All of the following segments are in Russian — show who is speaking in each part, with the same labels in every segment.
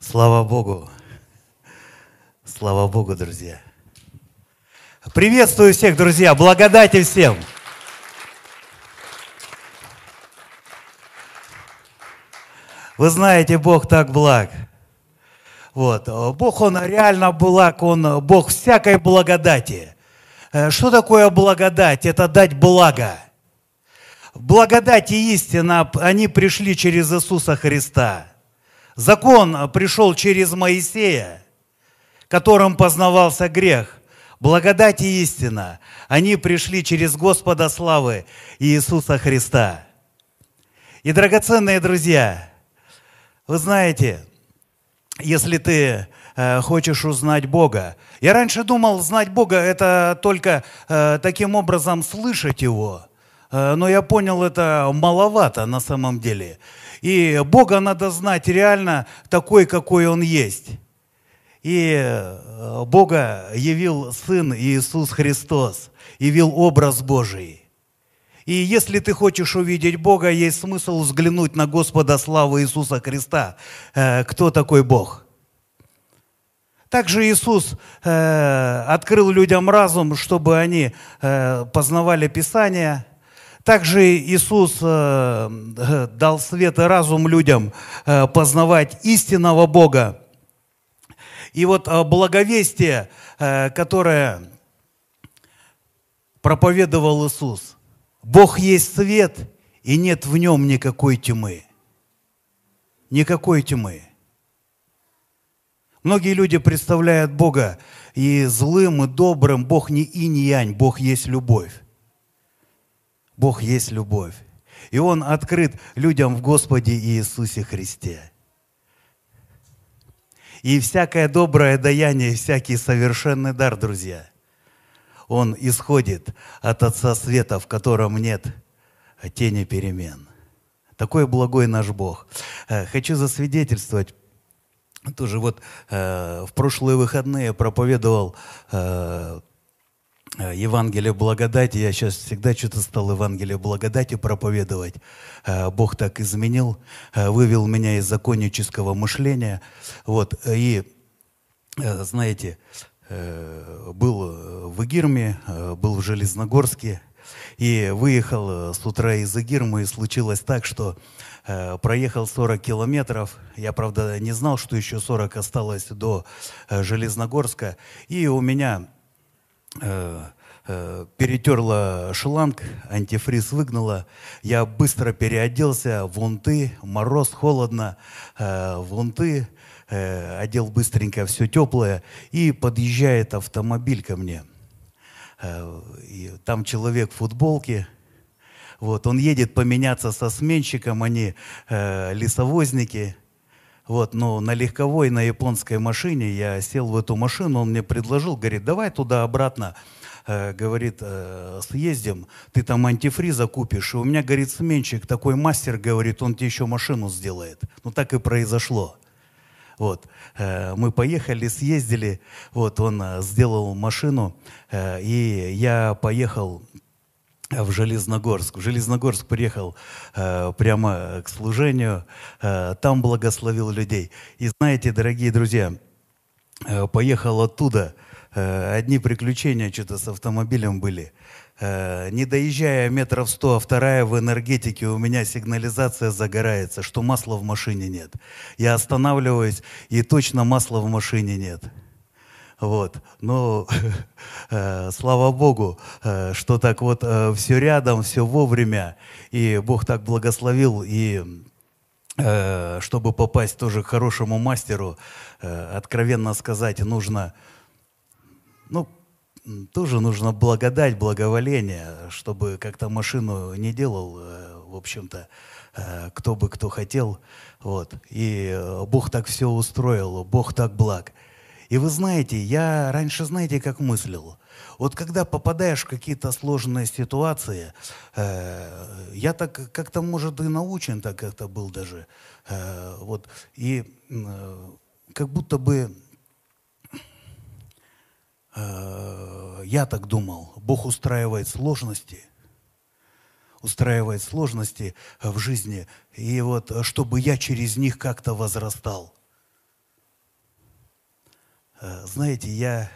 Speaker 1: Слава Богу. Слава Богу, друзья. Приветствую всех, друзья. Благодати всем. Вы знаете, Бог так благ. Вот. Бог, Он реально благ, Он Бог всякой благодати. Э, что такое благодать? Это дать благо. Благодать и истина, они пришли через Иисуса Христа. Закон пришел через Моисея, которым познавался грех. Благодать и истина, они пришли через Господа славы Иисуса Христа. И, драгоценные друзья, вы знаете, если ты э, хочешь узнать Бога, я раньше думал, знать Бога это только э, таким образом слышать Его, э, но я понял, это маловато на самом деле. И Бога надо знать реально такой, какой Он есть. И э, Бога явил Сын Иисус Христос, явил образ Божий. И если ты хочешь увидеть Бога, есть смысл взглянуть на Господа славы Иисуса Христа. Э, кто такой Бог? Также Иисус э, открыл людям разум, чтобы они познавали Писание. Также Иисус дал свет и разум людям познавать истинного Бога. И вот благовестие, которое проповедовал Иисус, Бог есть свет, и нет в нем никакой тьмы. Никакой тьмы. Многие люди представляют Бога и злым, и добрым. Бог не инь янь, Бог есть любовь. Бог есть любовь. И Он открыт людям в Господе Иисусе Христе. И всякое доброе даяние, всякий совершенный дар, друзья – он исходит от Отца Света, в котором нет тени перемен. Такой благой наш Бог. Э, хочу засвидетельствовать, тоже вот э, в прошлые выходные проповедовал э, Евангелие благодати. Я сейчас всегда что-то стал Евангелие благодати проповедовать. Бог так изменил, вывел меня из законнического мышления. Вот, и знаете, Э, был э, в Игирме, э, был в Железногорске, и выехал с утра из Игирмы, и случилось так, что проехал 40 километров. Я, правда, не знал, что еще 40 осталось до Железногорска. И у меня перетерла шланг, антифриз выгнала. Я быстро переоделся в мороз, холодно, в э, одел быстренько все теплое, и подъезжает автомобиль ко мне. Э, и там человек в футболке, вот, он едет поменяться со сменщиком, они э, лесовозники, вот, но на легковой, на японской машине я сел в эту машину, он мне предложил, говорит, давай туда-обратно, э, говорит, э, съездим, ты там антифриза купишь. И у меня, говорит, сменщик, такой мастер, говорит, он тебе еще машину сделает. Ну так и произошло. Вот. Э, мы поехали, съездили, вот, он э, сделал машину, э, и я поехал в Железногорск. В Железногорск приехал прямо к служению, там благословил людей. И знаете, дорогие друзья, поехал оттуда, одни приключения что-то с автомобилем были – Э, не доезжая метров сто, а вторая в энергетике, у меня сигнализация загорается, что масла в машине нет. Я останавливаюсь, и точно масла в машине нет. Вот. Но э, слава Богу, э, что так вот э, все рядом, все вовремя, и Бог так благословил, и чтобы попасть тоже к хорошему мастеру, откровенно сказать, нужно, ну, тоже нужно благодать, благоволение, чтобы как-то машину не делал, в общем-то, кто бы кто хотел. Вот. И Бог так все устроил, Бог так благ. И вы знаете, я раньше, знаете, как мыслил? Вот когда попадаешь в какие-то сложные ситуации, э, я так как-то, может, и научен так как-то был даже. Э, вот, и э, как будто бы Э, я так думал, Бог устраивает сложности, устраивает сложности в жизни, и вот чтобы я через них как-то возрастал. Э, знаете, я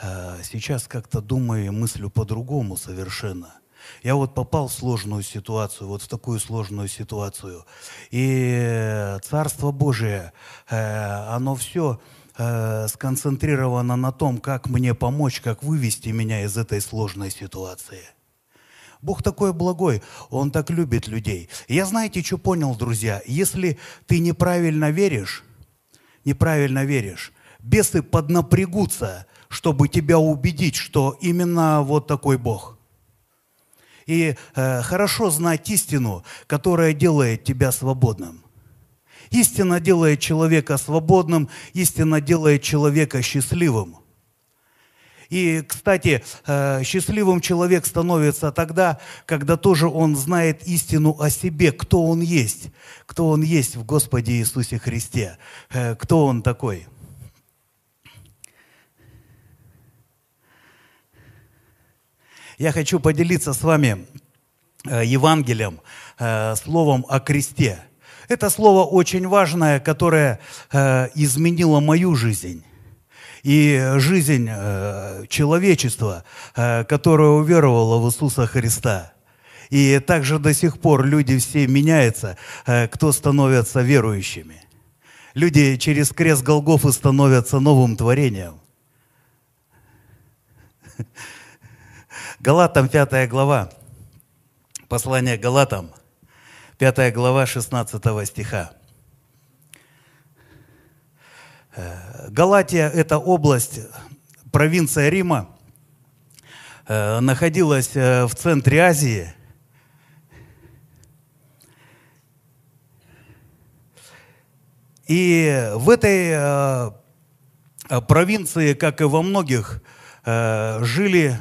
Speaker 1: э, сейчас как-то думаю и мыслю по-другому совершенно. Я вот попал в сложную ситуацию, вот в такую сложную ситуацию. И Царство Божие, оно все сконцентрировано на том, как мне помочь, как вывести меня из этой сложной ситуации. Бог такой благой, Он так любит людей. Я знаете, что понял, друзья? Если ты неправильно веришь, неправильно веришь, бесы поднапрягутся, чтобы тебя убедить, что именно вот такой Бог. И э, хорошо знать истину, которая делает тебя свободным. Истина делает человека свободным, истина делает человека счастливым. И, кстати, э, счастливым человек становится тогда, когда тоже он знает истину о себе, кто он есть, кто он есть в Господе Иисусе Христе, э, кто он такой. Я хочу поделиться с вами э, Евангелием, словом о кресте. Это слово очень важное, которое изменило мою жизнь и жизнь э, человечества, э, которое уверовало в Иисуса Христа. И также до сих пор люди все меняются, э, кто становятся верующими. Люди через крест Голгофы становятся новым творением. Галатам 5 глава, послание Галатам, 5 глава 16 стиха. Галатия – это область, провинция Рима, э, находилась э, в центре Азии. И в этой э, провинции, как и во многих, жили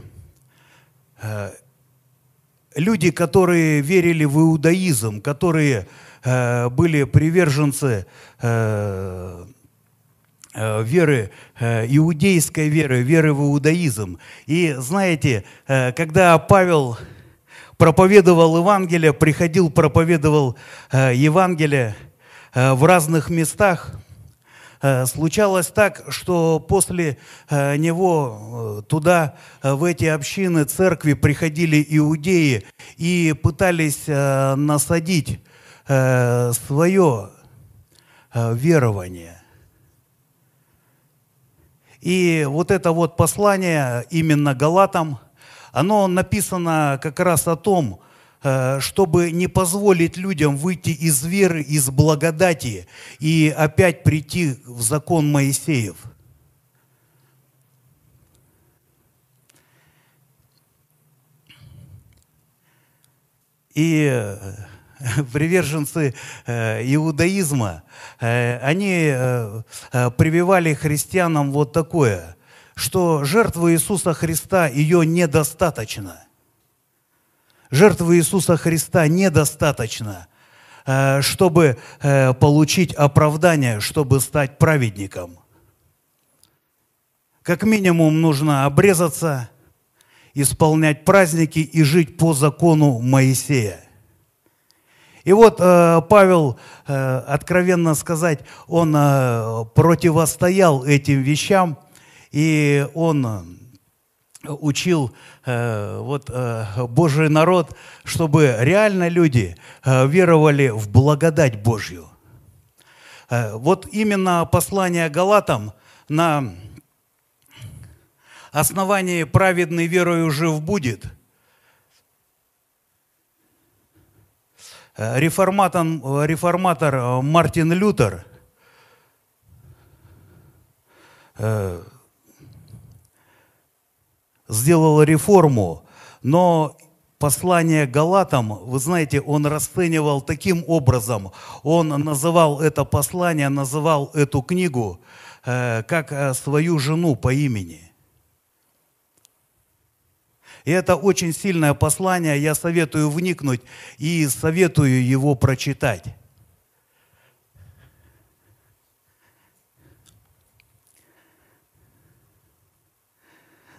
Speaker 1: люди, которые верили в иудаизм, которые были приверженцы Э, веры, э, иудейской веры, веры в иудаизм. И знаете, э, когда Павел проповедовал Евангелие, приходил, проповедовал Евангелие в разных местах, случалось так, что после него туда, в эти общины, церкви приходили иудеи и пытались насадить свое верование. И вот это вот послание именно Галатам, оно написано как раз о том, э, чтобы не позволить людям выйти из веры, из благодати и опять прийти в закон Моисеев. И э, приверженцы э, иудаизма, э, они э, прививали христианам вот такое, что жертва Иисуса Христа, ее недостаточно. Жертвы Иисуса Христа недостаточно, чтобы получить оправдание, чтобы стать праведником. Как минимум нужно обрезаться, исполнять праздники и жить по закону Моисея – и вот э, Павел, э, откровенно сказать, он э, противостоял этим вещам, и он э, учил э, вот, э, Божий народ, чтобы реально люди э, веровали в благодать Божью. Вот именно послание Галатам на основании праведной верою жив будет – реформатор, реформатор Мартин Лютер сделал реформу, но послание Галатам, вы знаете, он расценивал таким образом, он называл это послание, называл эту книгу как свою жену по имени – и это очень сильное послание, я советую вникнуть и советую его прочитать.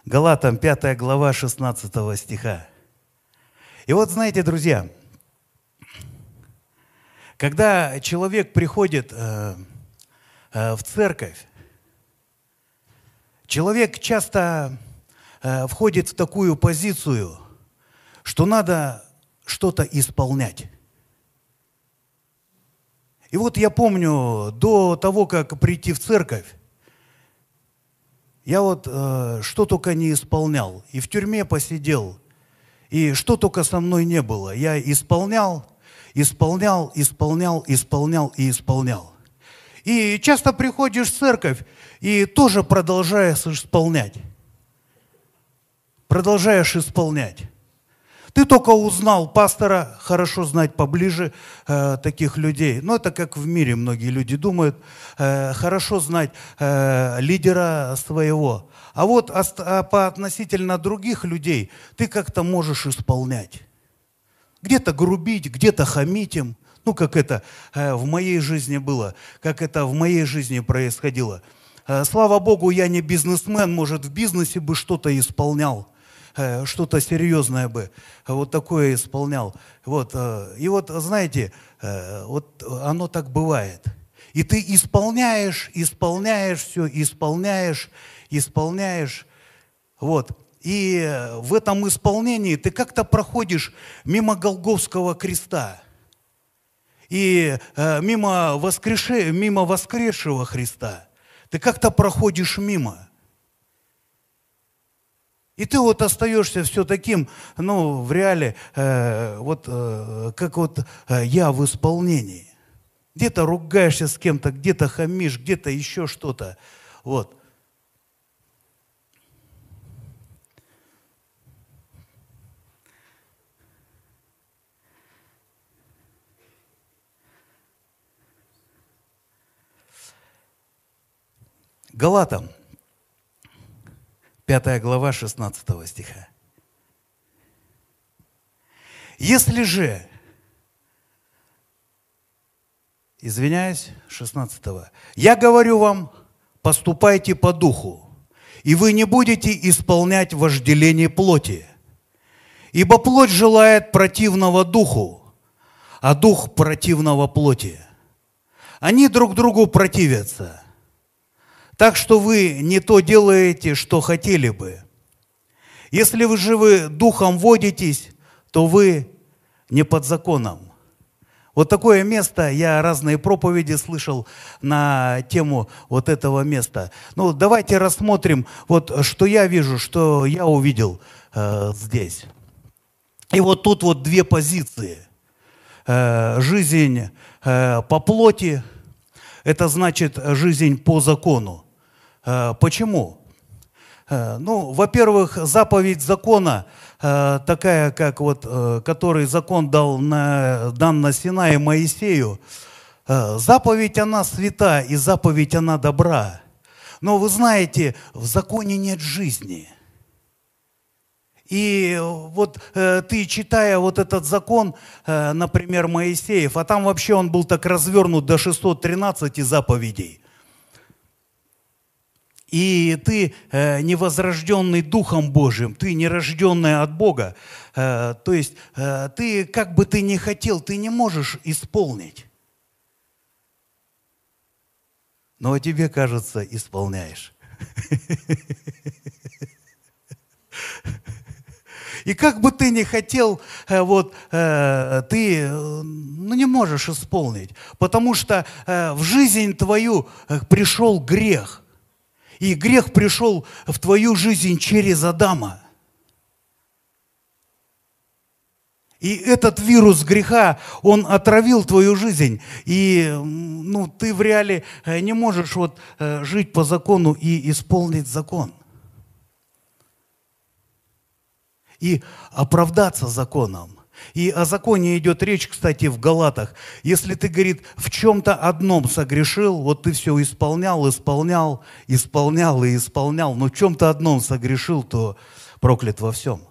Speaker 1: Галатам 5 глава 16 стиха. И вот знаете, друзья, когда человек приходит э, э, в церковь, Человек часто э, входит в такую позицию, что надо что-то исполнять. И вот я помню, до того, как прийти в церковь, я вот э, что только не исполнял. И в тюрьме посидел. И что только со мной не было. Я исполнял, исполнял, исполнял, исполнял и исполнял. И часто приходишь в церковь и тоже продолжаешь исполнять. Продолжаешь исполнять. Ты только узнал пастора, хорошо знать поближе э, таких людей. Но это как в мире многие люди думают. Э, хорошо знать э, лидера своего. А вот а по относительно других людей ты как-то можешь исполнять. Где-то грубить, где-то хамить им. Ну, как это э, в моей жизни было, как это в моей жизни происходило. Э, слава Богу, я не бизнесмен, может, в бизнесе бы что-то исполнял. Э, что-то серьезное бы вот такое исполнял. Вот, э, и вот, знаете, э, вот оно так бывает. И ты исполняешь, исполняешь все, исполняешь, исполняешь. Вот. И в этом исполнении ты как-то проходишь мимо Голговского креста. И мимо, воскреше, мимо воскресшего Христа. Ты как-то проходишь мимо. И ты вот остаешься все таким, ну, в реале, э, вот э, как вот э, я в исполнении. Где-то ругаешься с кем-то, где-то хамишь, где-то еще что-то. Вот. Галатам – 5 глава 16 стиха. Если же, извиняюсь, 16 я говорю вам, поступайте по духу, и вы не будете исполнять вожделение плоти. Ибо плоть желает противного духу, а дух противного плоти. Они друг другу противятся – так что вы не то делаете, что хотели бы. Если вы живы духом водитесь, то вы не под законом. Вот такое место, я разные проповеди слышал на тему вот этого места. Ну, давайте рассмотрим, вот что я вижу, что я увидел э, здесь. И вот тут вот две позиции. Э, жизнь э, по плоти, это значит жизнь по закону. Э, почему? Э, ну, во-первых, заповедь закона, э, такая, как вот, который закон дал на, дан на Синае Моисею, заповедь она свята, и заповедь она добра. Но вы знаете, в законе нет жизни. И вот э, ты, читая вот этот закон, э, например, Моисеев, а там вообще он был так развернут до 613 заповедей, и ты э, невозрожденный Духом Божьим, ты не рожденный от Бога, э, то есть э, ты, как бы ты ни хотел, ты не можешь исполнить. Но тебе, кажется, исполняешь. И как бы ты ни хотел, э, вот, э, ты ну, не можешь исполнить, потому что э, в жизнь твою пришел грех. И грех пришел в твою жизнь через Адама. И этот вирус греха, он отравил твою жизнь. И ну, ты в реале э, не можешь вот э, жить по закону и исполнить закон. И оправдаться законом. И о законе идет речь, кстати, в Галатах. Если ты, говорит, в чем-то одном согрешил, вот ты все исполнял, исполнял, исполнял и исполнял, но в чем-то одном согрешил, то проклят во всем.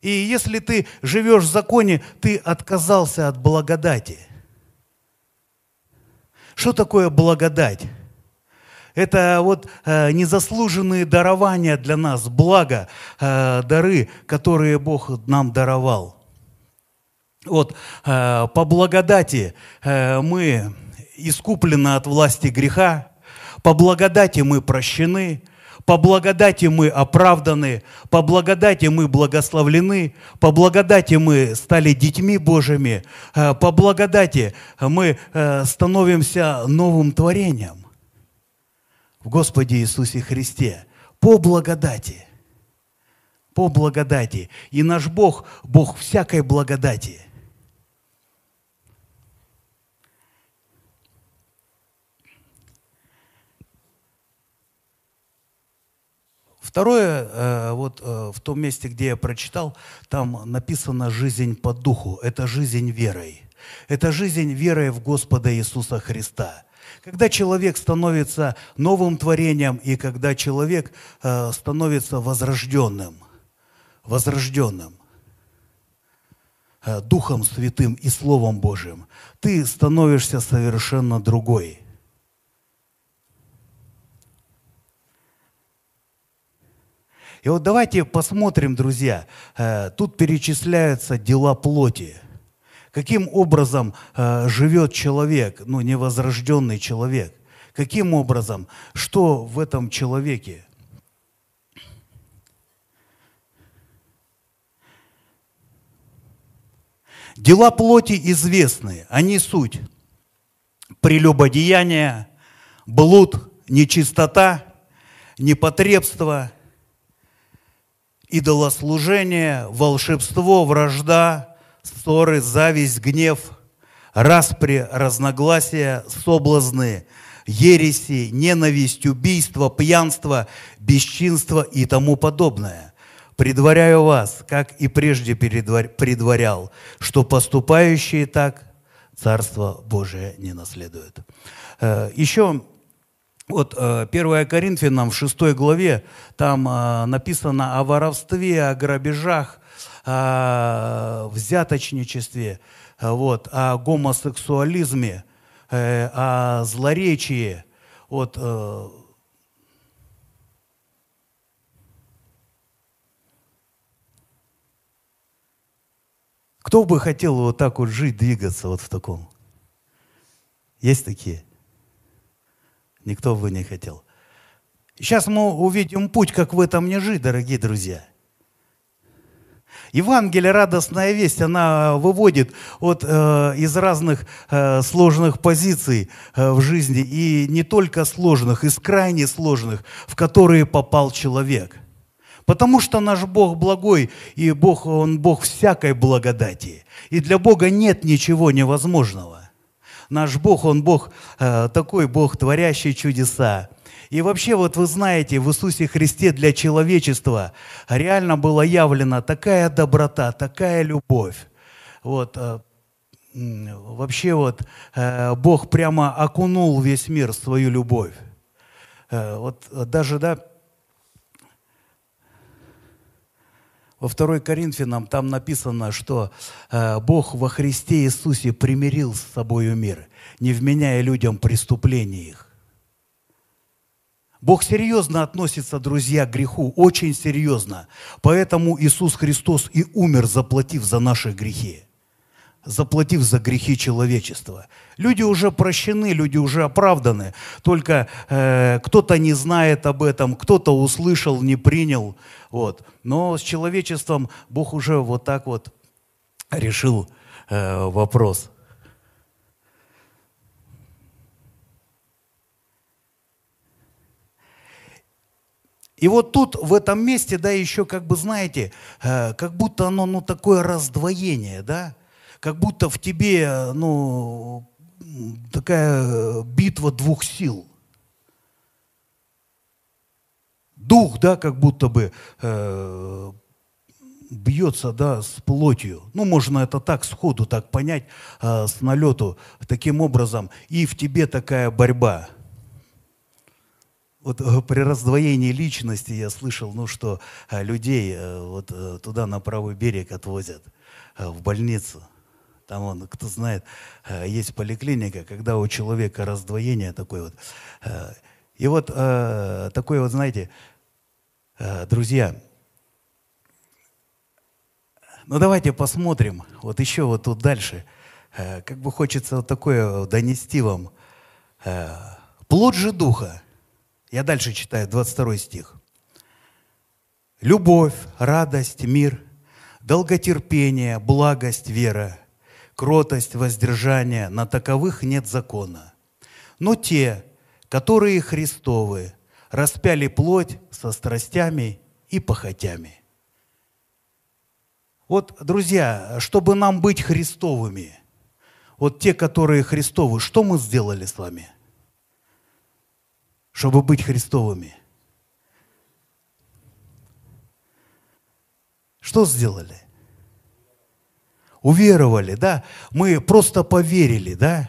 Speaker 1: И если ты живешь в законе, ты отказался от благодати. Что такое благодать? Это вот э, незаслуженные дарования для нас, благо, э, дары, которые Бог нам даровал. Вот э, по благодати э, мы искуплены от власти греха, По благодати мы прощены, по благодати мы оправданы, по благодати мы благословлены, по благодати мы стали детьми Божьими, э, по благодати мы э, становимся новым творением в Господе Иисусе Христе. По благодати. По благодати. И наш Бог, Бог всякой благодати – Второе, э, вот э, в том месте, где я прочитал, там написано «жизнь по духу». Это жизнь верой. Это жизнь верой в Господа Иисуса Христа. Когда человек становится новым творением и когда человек э, становится возрожденным, возрожденным, Духом Святым и Словом Божьим, ты становишься совершенно другой – И вот давайте посмотрим, друзья, э, тут перечисляются дела плоти. Каким образом э, живет человек, ну, невозрожденный человек? Каким образом? Что в этом человеке? Дела плоти известны, они суть. Прелюбодеяние, блуд, нечистота, непотребство – идолослужение, волшебство, вражда, ссоры, зависть, гнев, распри, разногласия, соблазны, ереси, ненависть, убийство, пьянство, бесчинство и тому подобное. Предваряю вас, как и прежде предварял, что поступающие так Царство Божие не наследуют. Э, Еще вот 1 э, Коринфянам в 6 главе, там э, написано о воровстве, о грабежах, о взяточничестве, вот, о гомосексуализме, э, о злоречии. Вот, Кто бы хотел вот так вот жить, двигаться вот в таком? Есть такие? Никто бы не хотел. Сейчас мы увидим путь, как в этом не жить, дорогие друзья. Евангелие, радостная весть, она выводит от, э, из разных э, сложных позиций э, в жизни, и не только сложных, из крайне сложных, в которые попал человек. Потому что наш Бог благой, и Бог, Он Бог всякой благодати. И для Бога нет ничего невозможного. Наш Бог, Он Бог э, такой, Бог, творящий чудеса. И вообще, вот вы знаете, в Иисусе Христе для человечества реально была явлена такая доброта, такая любовь. Вот, э, вообще вот э, Бог прямо окунул весь мир в свою любовь. Вот даже, да, Во 2 Коринфянам там написано, что э, Бог во Христе Иисусе примирил с собою мир, не вменяя людям преступления их. Бог серьезно относится, друзья, к греху, очень серьезно. Поэтому Иисус Христос и умер, заплатив за наши грехи заплатив за грехи человечества. Люди уже прощены, люди уже оправданы, только э, кто-то не знает об этом, кто-то услышал, не принял. Вот. Но с человечеством Бог уже вот так вот решил э, вопрос. И вот тут, в этом месте, да, еще как бы, знаете, э, как будто оно, ну, такое раздвоение, да, как будто в тебе, ну, такая битва двух сил. Дух, да, как будто бы э, бьется, да, с плотью. Ну, можно это так сходу так понять, э, с налету, таким образом. И в тебе такая борьба. Вот э, при раздвоении личности я слышал, ну, что э, людей э, вот туда на правый берег отвозят, в больницу – там он, кто знает, есть поликлиника, когда у человека раздвоение такое вот. И вот такое вот, знаете, друзья, ну давайте посмотрим, вот еще вот тут дальше. Как бы хочется вот такое донести вам. Плод же Духа – Я дальше читаю, 22 стих. Любовь, радость, мир, долготерпение, благость, вера, кротость, воздержание, на таковых нет закона. Но те, которые Христовы, распяли плоть со страстями и похотями. Вот, друзья, чтобы нам быть Христовыми, вот те, которые Христовы, что мы сделали с вами? Чтобы быть Христовыми. Что сделали? Уверовали, да? Мы просто поверили, да?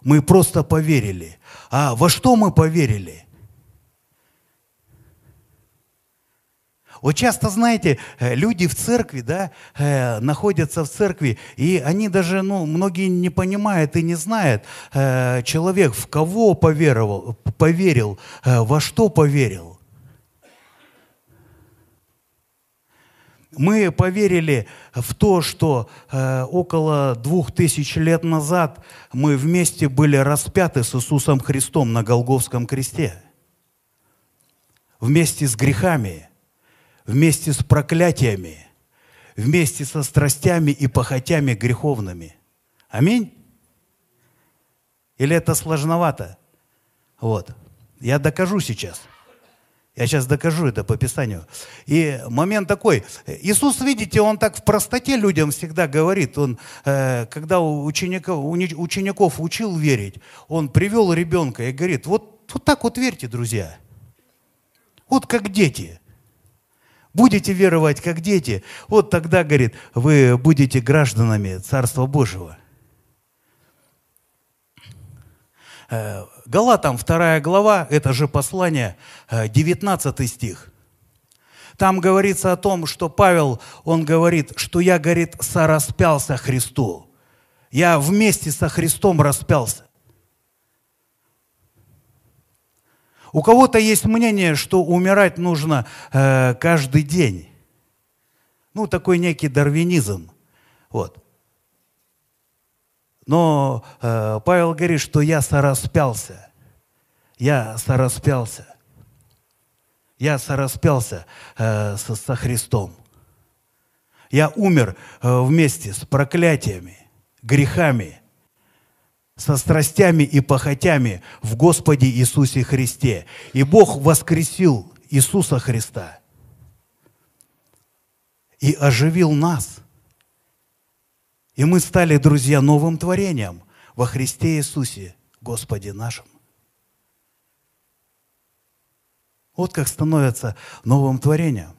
Speaker 1: Мы просто поверили. А во что мы поверили? Вот часто, знаете, э, люди в церкви, да, э, находятся в церкви, и они даже, ну, многие не понимают и не знают, э, человек в кого поверовал, поверил, во что поверил. Мы поверили в то, что э, около двух тысяч лет назад мы вместе были распяты с Иисусом Христом на Голговском кресте. Вместе с грехами, вместе с проклятиями, вместе со страстями и похотями греховными. Аминь? Или это сложновато? Вот. Я докажу сейчас – я сейчас докажу это по Писанию. И момент такой. Иисус, видите, Он так в простоте людям всегда говорит. Он, э, когда учеников, учеников учил верить, Он привел ребенка и говорит, вот, вот так вот верьте, друзья. Вот как дети. Будете веровать как дети, вот тогда, говорит, вы будете гражданами Царства Божьего. Э, Галатам 2 глава, это же послание, 19 э, стих. Там говорится о том, что Павел, он говорит, что я, говорит, сораспялся Христу. Я вместе со Христом распялся. У кого-то есть мнение, что умирать нужно э, каждый день. Ну, такой некий дарвинизм. Вот. Но э, Павел говорит, что я сораспялся. Я сораспялся. Я сораспялся э, со, со Христом. Я умер э, вместе с проклятиями, грехами, со страстями и похотями в Господе Иисусе Христе. И Бог воскресил Иисуса Христа и оживил нас – и мы стали, друзья, новым творением во Христе Иисусе, Господе нашим. Вот как становится новым творением.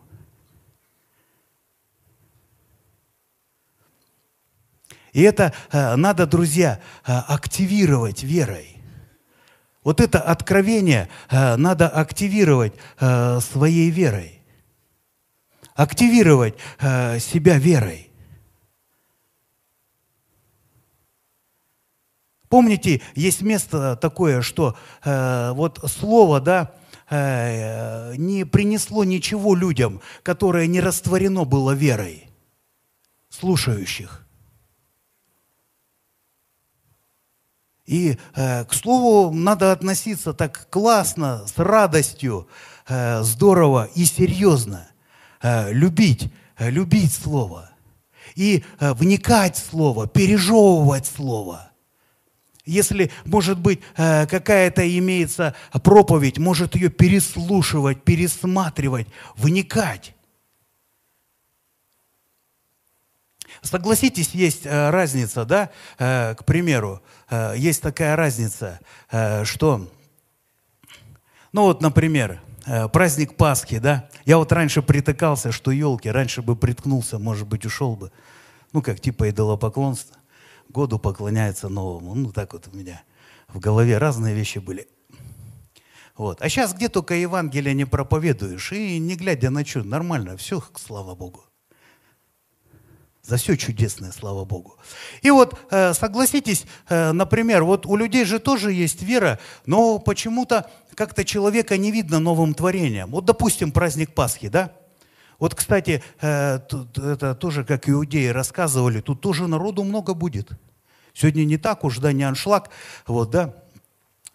Speaker 1: И это э, надо, друзья, э, активировать верой. Вот это откровение э, надо активировать своей верой. Активировать себя верой. Помните, есть место такое, что э, вот слово, да, э, не принесло ничего людям, которое не растворено было верой слушающих. И э, к слову надо относиться так классно, с радостью, э, здорово и серьезно. Э, любить, любить слово. И э, вникать в слово, пережевывать слово – если, может быть, какая-то имеется проповедь, может ее переслушивать, пересматривать, вникать. Согласитесь, есть э, разница, да, э, к примеру, есть такая разница, что, ну вот, например, праздник Пасхи, да, я вот раньше притыкался, что елки, раньше бы приткнулся, может быть, ушел бы, ну, как типа идолопоклонство году поклоняется новому. Ну, так вот у меня в голове разные вещи были. Вот. А сейчас где только Евангелие не проповедуешь, и не глядя на что, нормально, все, слава Богу. За все чудесное, слава Богу. И вот, э, согласитесь, э, например, вот у людей же тоже есть вера, но почему-то как-то человека не видно новым творением. Вот, допустим, праздник Пасхи, да? Вот, кстати, э, это тоже, как иудеи рассказывали, тут тоже народу много будет. Сегодня не так уж, да, не аншлаг, вот, да.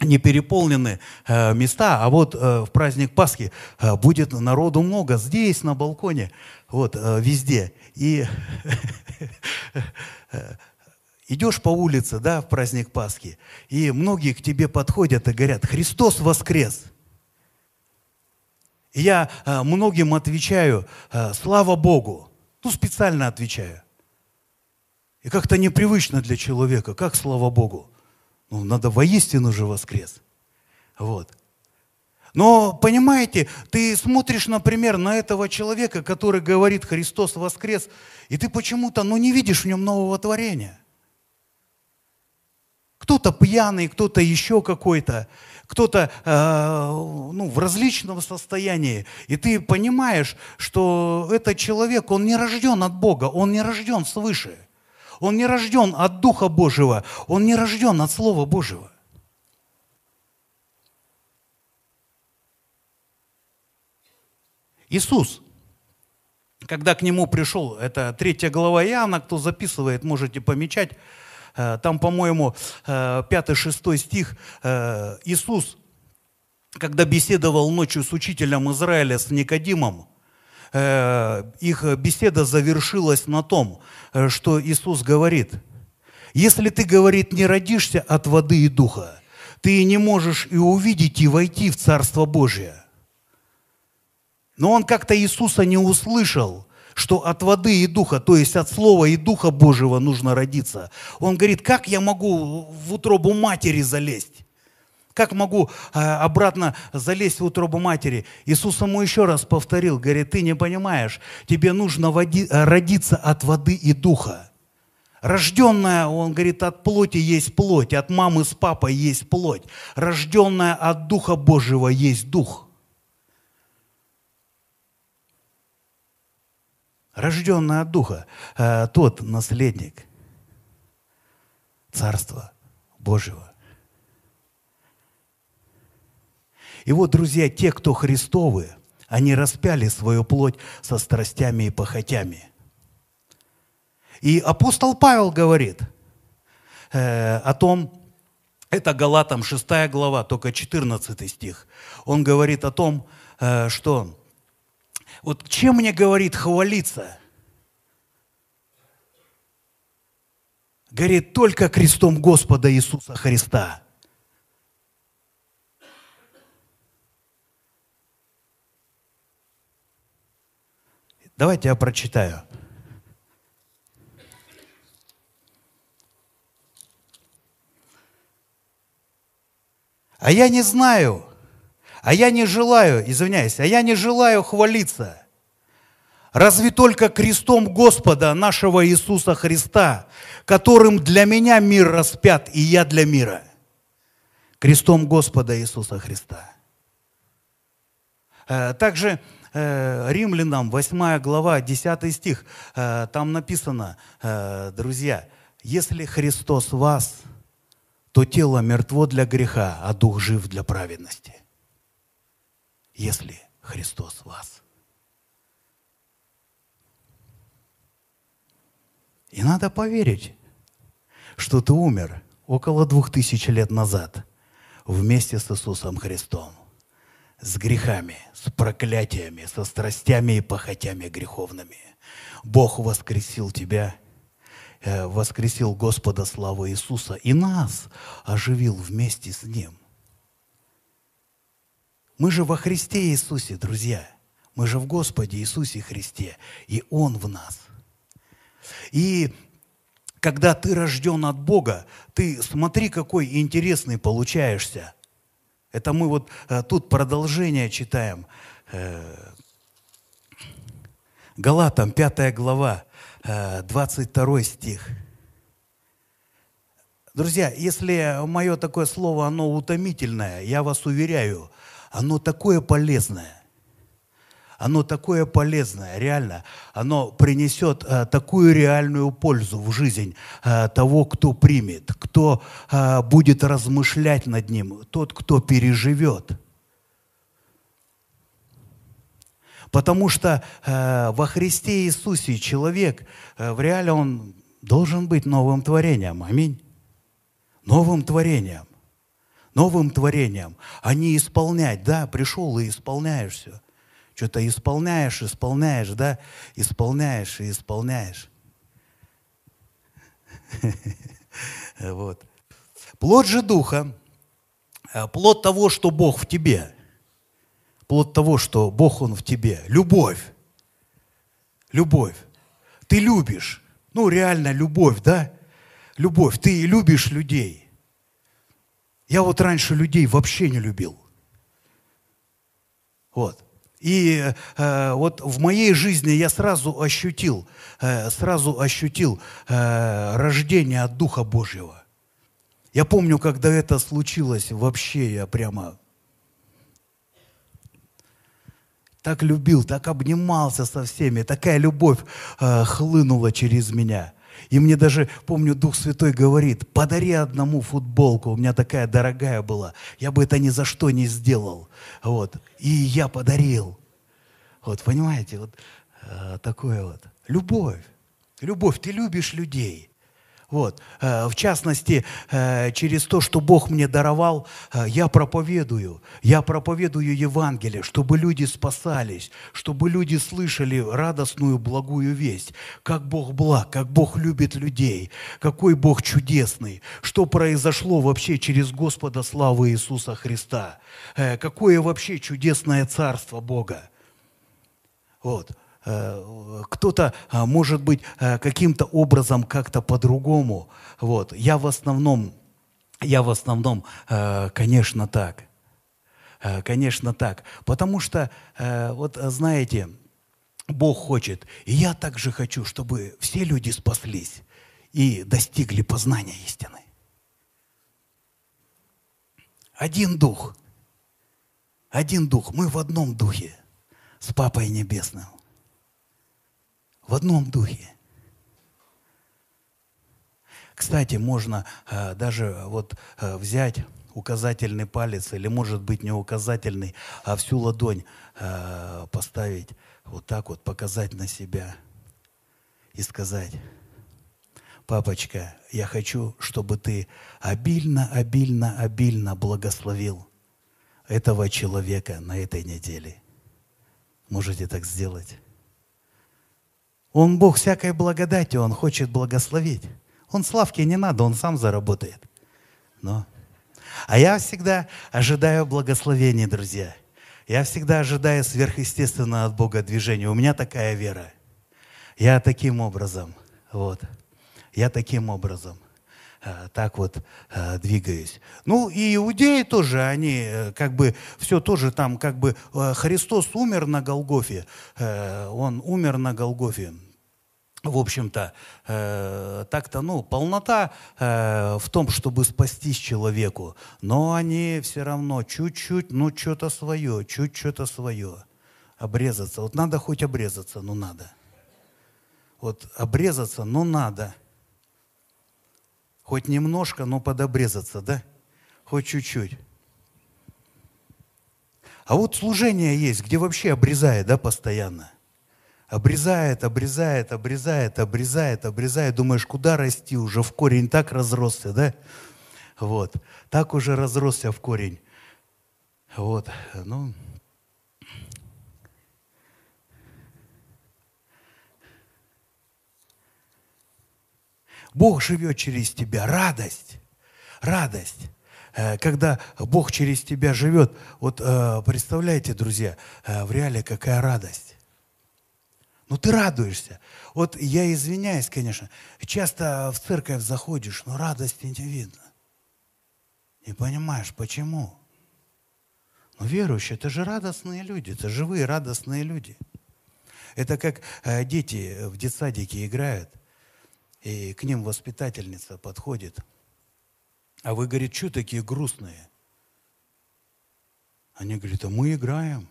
Speaker 1: Не переполнены э, места, а вот э, в праздник Пасхи э, будет народу много здесь, на балконе, вот везде. И идешь по улице, да, в праздник Пасхи, и многие к тебе подходят и говорят, Христос воскрес. Я многим отвечаю, слава Богу. Ну, специально отвечаю. И как-то непривычно для человека, как слава Богу. Ну, надо воистину же воскрес. Вот. Но, понимаете, ты смотришь, например, на этого человека, который говорит «Христос воскрес», и ты почему-то, ну, не видишь в нем нового творения. Кто-то пьяный, кто-то еще какой-то, кто-то э, ну, в различном состоянии. И ты понимаешь, что этот человек, он не рожден от Бога, он не рожден свыше – он не рожден от Духа Божьего, он не рожден от Слова Божьего. Иисус, когда к нему пришел, это третья глава Иоанна, кто записывает, можете помечать, э, там, по-моему, 5-6 э, стих, э, Иисус, когда беседовал ночью с учителем Израиля, с Никодимом, их беседа завершилась на том, э, что Иисус говорит, если ты, говорит, не родишься от воды и духа, ты не можешь и увидеть, и войти в Царство Божие. Но он как-то Иисуса не услышал, что от воды и духа, то есть от слова и духа Божьего нужно родиться. Он говорит, как я могу в утробу матери залезть? Как могу а, обратно залезть в утробу матери? Иисус ему еще раз повторил, говорит, ты не понимаешь, тебе нужно води, родиться от воды и духа. Рожденная, он говорит, от плоти есть плоть, от мамы с папой есть плоть. Рожденная от Духа Божьего есть Дух. Рожденная от Духа, э, тот наследник Царства Божьего. И вот, друзья, те, кто Христовы, они распяли свою плоть со страстями и похотями. И апостол Павел говорит э, о том, это Галатам 6 глава, только 14 стих. Он говорит о том, э, что вот чем мне говорит хвалиться? Говорит, только крестом Господа Иисуса Христа – Давайте я прочитаю. А я не знаю, а я не желаю, извиняюсь, а я не желаю хвалиться. Разве только крестом Господа нашего Иисуса Христа, которым для меня мир распят, и я для мира. Крестом Господа Иисуса Христа. Э, также Э, римлянам, 8 глава, 10 стих, э, там написано, э, друзья, если Христос вас, то тело мертво для греха, а дух жив для праведности. Если Христос вас. И надо поверить, что ты умер около двух тысяч лет назад вместе с Иисусом Христом с грехами, с проклятиями, со страстями и похотями греховными. Бог воскресил тебя, э, воскресил Господа славу Иисуса и нас оживил вместе с Ним. Мы же во Христе Иисусе, друзья. Мы же в Господе Иисусе Христе, и Он в нас. И когда ты рожден от Бога, ты смотри, какой интересный получаешься – это мы вот э, тут продолжение читаем. Э, Галатам, 5 глава, э, 22 стих. Друзья, если мое такое слово, оно утомительное, я вас уверяю, оно такое полезное оно такое полезное, реально, оно принесет э, такую реальную пользу в жизнь э, того, кто примет, кто э, будет размышлять над ним, тот, кто переживет. Потому что э, во Христе Иисусе человек э, в реале он должен быть новым творением. Аминь. Новым творением. новым творением, а не исполнять. Да, пришел и исполняешь все. Что-то исполняешь, исполняешь, да, исполняешь и исполняешь. Вот. Плод же Духа, э, плод того, что Бог в тебе, плод того, что Бог Он в тебе, любовь, любовь. Ты любишь, ну реально любовь, да? Любовь, ты любишь людей. Я вот раньше людей вообще не любил. Вот. И э, вот в моей жизни я сразу ощутил, э, сразу ощутил э, рождение от Духа Божьего. Я помню, когда это случилось, вообще я прямо так любил, так обнимался со всеми, такая любовь э, хлынула через меня. И мне даже, помню, Дух Святой говорит, подари одному футболку, у меня такая дорогая была, я бы это ни за что не сделал. Вот. И я подарил. Вот, понимаете, вот э, такое вот. Любовь. Любовь. Ты любишь людей. Вот. Э, в частности, э, через то, что Бог мне даровал, э, я проповедую. Я проповедую Евангелие, чтобы люди спасались, чтобы люди слышали радостную, благую весть. Как Бог благ, как Бог любит людей, какой Бог чудесный, что произошло вообще через Господа славы Иисуса Христа. Какое вообще чудесное царство Бога. Вот. Э, кто-то, а, может быть, э, каким-то образом как-то по-другому. Вот. Я в основном, я в основном, э, конечно, так. Конечно, так. Потому что, вот знаете, Бог хочет, и я также хочу, чтобы все люди спаслись и достигли познания истины. Один дух. Один дух. Мы в одном духе с Папой Небесным в одном духе. Кстати, можно э, даже вот э, взять указательный палец, или может быть не указательный, а всю ладонь э, поставить вот так вот, показать на себя и сказать, папочка, я хочу, чтобы ты обильно, обильно, обильно благословил этого человека на этой неделе. Можете так сделать? Он Бог всякой благодати, Он хочет благословить. Он славки не надо, Он сам заработает. Но. А я всегда ожидаю благословения, друзья. Я всегда ожидаю сверхъестественного от Бога движения. У меня такая вера. Я таким образом, вот, я таким образом так вот э, двигаюсь. Ну и иудеи тоже, они э, как бы все тоже там, как бы Христос умер на Голгофе, он умер на Голгофе в общем-то, э, так-то, ну, полнота э, в том, чтобы спастись человеку, но они все равно чуть-чуть, ну, что-то свое, чуть что-то свое. Обрезаться. Вот надо хоть обрезаться, ну, надо. Вот обрезаться, ну, надо. Хоть немножко, но подобрезаться, да? Хоть чуть-чуть. А вот служение есть, где вообще обрезает, да, постоянно – Обрезает, обрезает, обрезает, обрезает, обрезает. Думаешь, куда расти? Уже в корень так разросся, да? Вот. Так уже разросся в корень. Вот. Ну, Бог живет через тебя. Радость. Радость. Э, когда Бог через тебя живет, вот э, представляете, друзья, э, в реале какая радость. Ну ты радуешься. Вот я извиняюсь, конечно, часто в церковь заходишь, но радости не видно. Не понимаешь, почему? Ну верующие, это же радостные люди, это живые радостные люди. Это как дети в детсадике играют, и к ним воспитательница подходит. А вы, говорит, что такие грустные? Они говорят, а мы играем.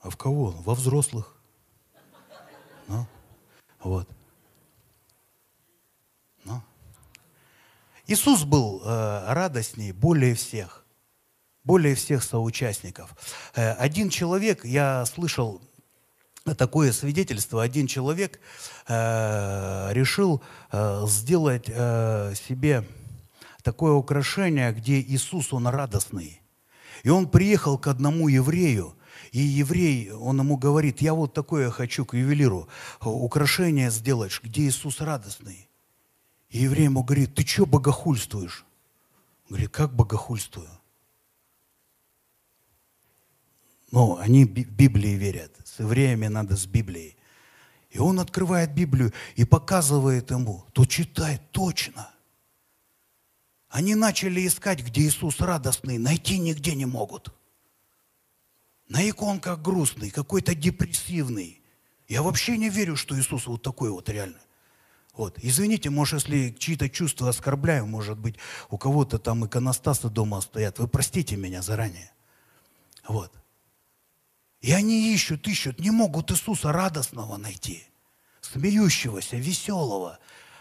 Speaker 1: А в кого? Во взрослых. Ну, вот. Ну. Иисус был э, радостней более всех, более всех соучастников. Э, один человек, я слышал такое свидетельство, один человек э, решил э, сделать э, себе такое украшение, где Иисус, Он радостный. И он приехал к одному еврею, и еврей, он ему говорит, я вот такое хочу к ювелиру, украшение сделать, где Иисус радостный. И еврей ему говорит, ты что богохульствуешь? Говорит, как богохульствую? Ну, они в Библии верят. С евреями надо с Библией. И он открывает Библию и показывает ему, то читай точно. Они начали искать, где Иисус радостный, найти нигде не могут. На иконках грустный, какой-то депрессивный. Я вообще не верю, что Иисус вот такой вот реально. Вот. Извините, может, если чьи-то чувства оскорбляю, может быть, у кого-то там иконостасы дома стоят. Вы простите меня заранее. Вот. И они ищут, ищут, не могут Иисуса радостного найти, смеющегося, веселого.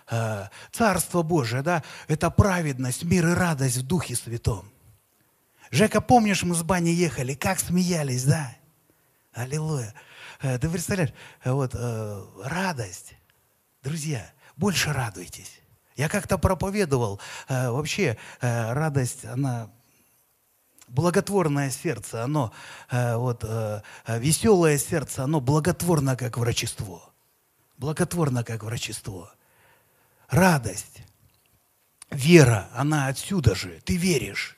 Speaker 1: Э, Царство Божие, да, это праведность, мир и радость в Духе Святом. Жека, помнишь, мы с бани ехали, как смеялись, да? Аллилуйя. Э, ты представляешь, э, вот радость, друзья, больше радуйтесь. Я как-то проповедовал, вообще радость, она благотворное сердце, оно, э, вот, э, веселое сердце, оно благотворно, как врачество. Благотворно, как врачество. Радость, вера, она отсюда же. Ты веришь.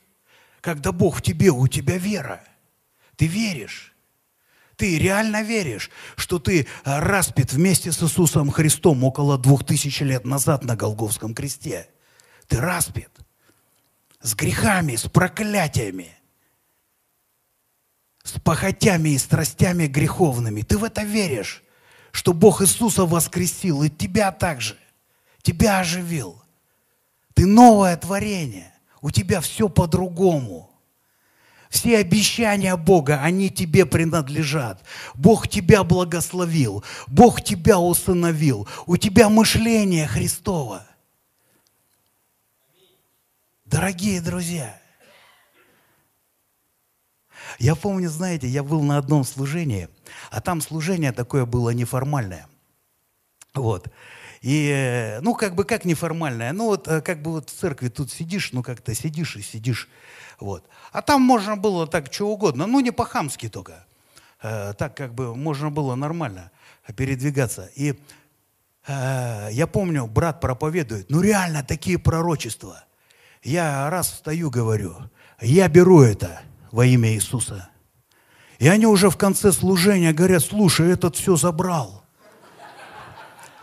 Speaker 1: Когда Бог в тебе, у тебя вера. Ты веришь. Ты реально веришь, что ты распят вместе с Иисусом Христом около двух тысяч лет назад на Голговском кресте. Ты распят с грехами, с проклятиями с похотями и страстями греховными. Ты в это веришь, что Бог Иисуса воскресил и тебя также, тебя оживил. Ты новое творение, у тебя все по-другому. Все обещания Бога, они тебе принадлежат. Бог тебя благословил, Бог тебя усыновил, у тебя мышление Христово. Дорогие друзья, я помню, знаете, я был на одном служении, а там служение такое было неформальное. Вот. И, э, ну, как бы как неформальное, ну, вот э, как бы вот в церкви тут сидишь, ну, как-то сидишь и сидишь, вот. А там можно было так, что угодно, ну, не по-хамски только. Э, так как бы можно было нормально передвигаться. И э, я помню, брат проповедует, ну, реально такие пророчества. Я раз встаю, говорю, я беру это – во имя Иисуса. И они уже в конце служения говорят, слушай, этот все забрал.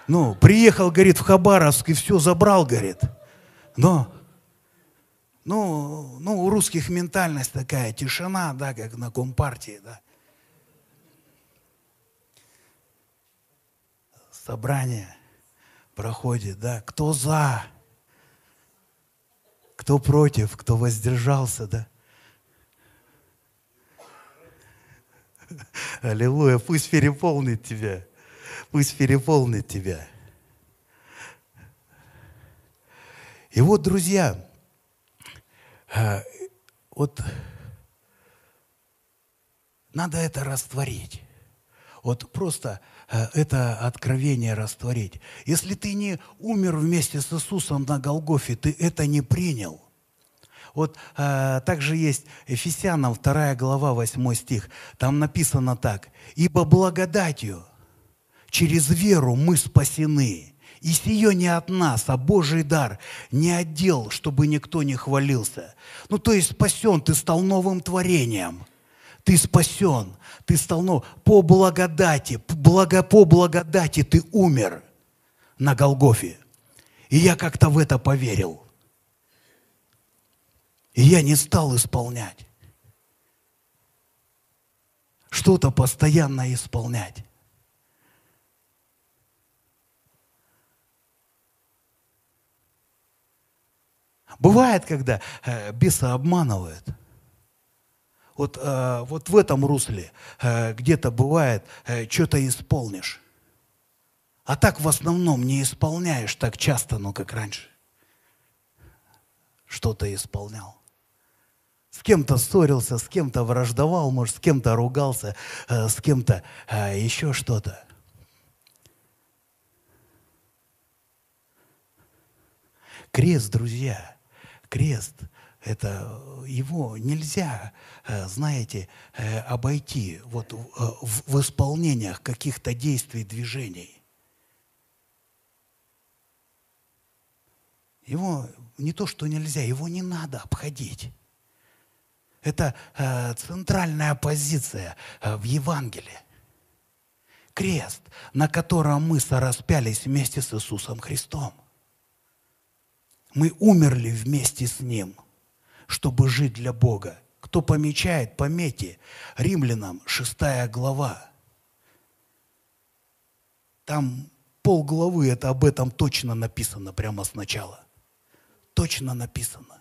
Speaker 1: Ну, приехал, говорит, в Хабаровск и все забрал, говорит. Но, ну, ну, у русских ментальность такая, тишина, да, как на Компартии, да. Собрание проходит, да, кто за, кто против, кто воздержался, да. Аллилуйя, пусть переполнит тебя. Пусть переполнит тебя. И вот, друзья, а, вот надо это растворить. Вот просто а, это откровение растворить. Если ты не умер вместе с Иисусом на Голгофе, ты это не принял. Вот э, также есть Ефесянам 2 глава 8 стих. Там написано так. «Ибо благодатью через веру мы спасены, и сие не от нас, а Божий дар, не отдел, чтобы никто не хвалился». Ну, то есть спасен, ты стал новым творением. Ты спасен, ты стал ну, по благодати, благо, по благодати ты умер на Голгофе. И я как-то в это поверил – и я не стал исполнять. Что-то постоянно исполнять. Бывает, когда э, беса обманывают. Вот, э, вот в этом русле э, где-то бывает, э, что-то исполнишь. А так в основном не исполняешь так часто, ну как раньше. Что-то исполнял кем-то ссорился, с кем-то враждовал, может, с кем-то ругался, э, с кем-то э, еще что-то. Крест, друзья, крест, это его нельзя, э, знаете, обойти вот в, в исполнениях каких-то действий, движений. Его не то, что нельзя, его не надо обходить. Это э, центральная позиция э, в Евангелии. Крест, на котором мы сораспялись вместе с Иисусом Христом. Мы умерли вместе с Ним, чтобы жить для Бога. Кто помечает, пометьте. Римлянам 6 глава. Там полглавы это об этом точно написано прямо сначала точно написано.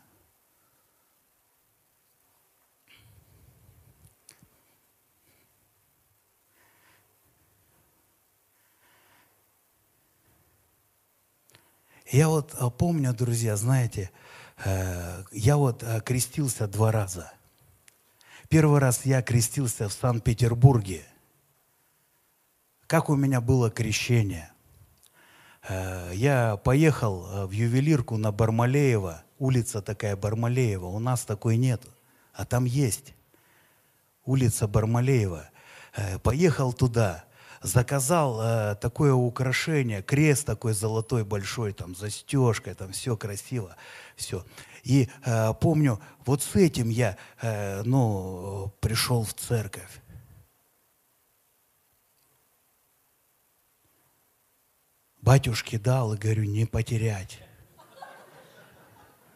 Speaker 1: Я вот э, помню, друзья, знаете, э, я вот э, крестился два раза. Первый раз я крестился в Санкт-Петербурге. Как у меня было крещение? Я поехал в ювелирку на Бармалеева, улица такая Бармалеева, у нас такой нет, а там есть. Улица Бармалеева. Поехал туда, заказал такое украшение, крест такой золотой большой, там застежка, там все красиво, все. И помню, вот с этим я, ну, пришел в церковь. батюшке дал и говорю, не потерять.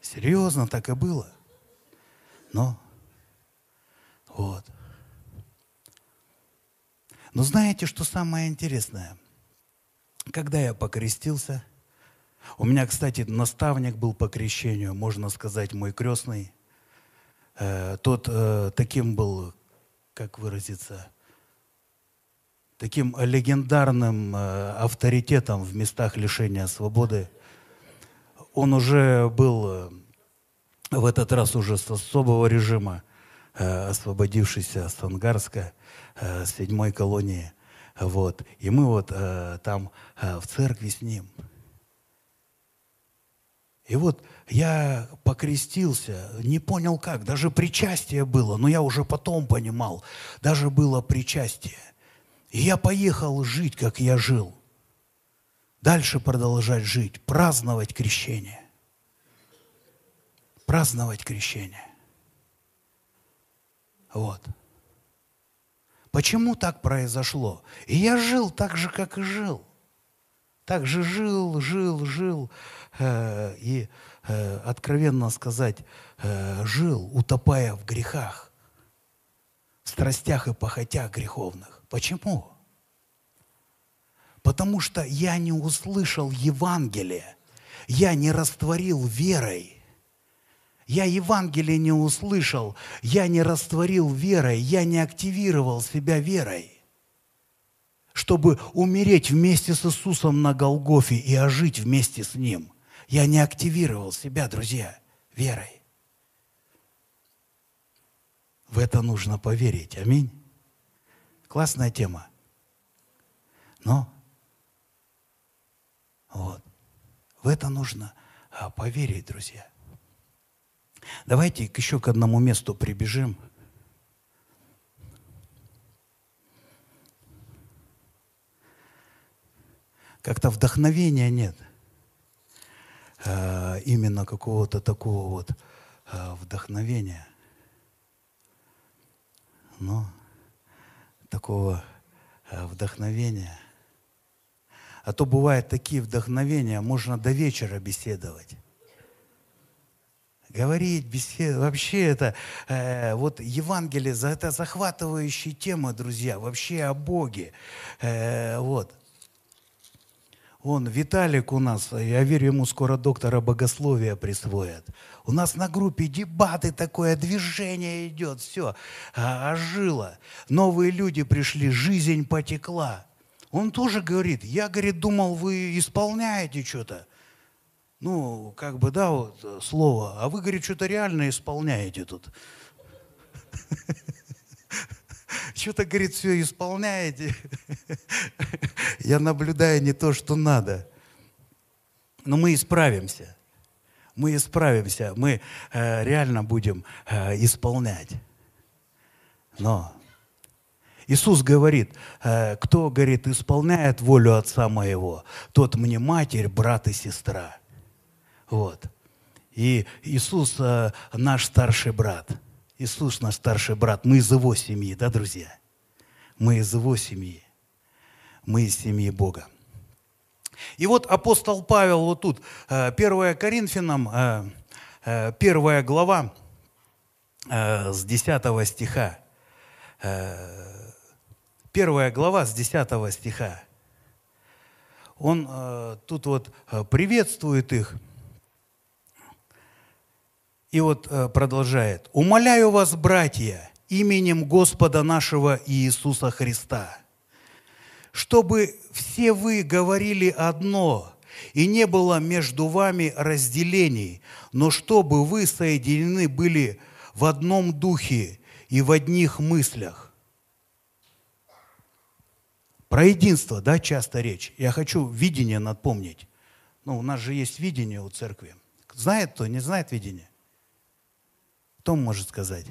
Speaker 1: Серьезно, так и было. Но, вот. Но знаете, что самое интересное? Когда я покрестился, у меня, кстати, наставник был по крещению, можно сказать, мой крестный. Э, тот э, таким был, как выразиться, таким легендарным э, авторитетом в местах лишения свободы. Он уже был в этот раз уже с особого режима, освободившийся с Ангарска, с седьмой колонии. Вот. И мы вот там в церкви с ним. И вот я покрестился, не понял как, даже причастие было, но я уже потом понимал, даже было причастие. И я поехал жить, как я жил. Дальше продолжать жить, праздновать крещение. Праздновать крещение. Вот. Почему так произошло? И я жил так же, как и жил. Так же жил, жил, жил. Э, и, э, откровенно сказать, э, жил, утопая в грехах, страстях и похотях греховных. Почему? Потому что я не услышал Евангелие, я не растворил верой. Я Евангелие не услышал, я не растворил верой, я не активировал себя верой чтобы умереть вместе с Иисусом на Голгофе и ожить вместе с Ним. Я не активировал себя, друзья, верой. В это нужно поверить. Аминь. Классная тема. Но вот, в это нужно а, поверить, друзья. Давайте еще к одному месту прибежим. Как-то вдохновения нет. А, именно какого-то такого вот а, вдохновения. Но такого э, вдохновения. А то бывают такие вдохновения, можно до вечера беседовать. Говорить, беседовать. Вообще это, э, вот Евангелие, это захватывающая тема, друзья, вообще о Боге. Э, вот. Он, Виталик у нас, я верю, ему скоро доктора богословия присвоят. У нас на группе дебаты такое, движение идет, все, а, ожило. Новые люди пришли, жизнь потекла. Он тоже говорит, я, говорит, думал, вы исполняете что-то. Ну, как бы, да, вот э, слово. А вы, говорит, что-то реально исполняете тут. Что-то, говорит, все исполняете. Я наблюдаю не то, что надо. Но мы исправимся. мы исправимся, мы э, реально будем э, исполнять. Но Иисус говорит, э, кто, говорит, исполняет волю Отца Моего, тот мне матерь, брат и сестра. Вот. И Иисус э, наш старший брат. Иисус наш старший брат. Мы из его семьи, да, друзья? Мы из его семьи. Мы из семьи Бога. И вот апостол Павел вот тут, 1 э, Коринфянам, первая глава, с 10 стиха, первая глава с 10 стиха. Он э, тут вот э, приветствует их. И вот э, продолжает. «Умоляю вас, братья, именем Господа нашего Иисуса Христа, чтобы все вы говорили одно, и не было между вами разделений, но чтобы вы соединены были в одном духе и в одних мыслях. Про единство, да, часто речь. Я хочу видение напомнить. Ну, у нас же есть видение у церкви. Знает кто, не знает видение? Кто может сказать?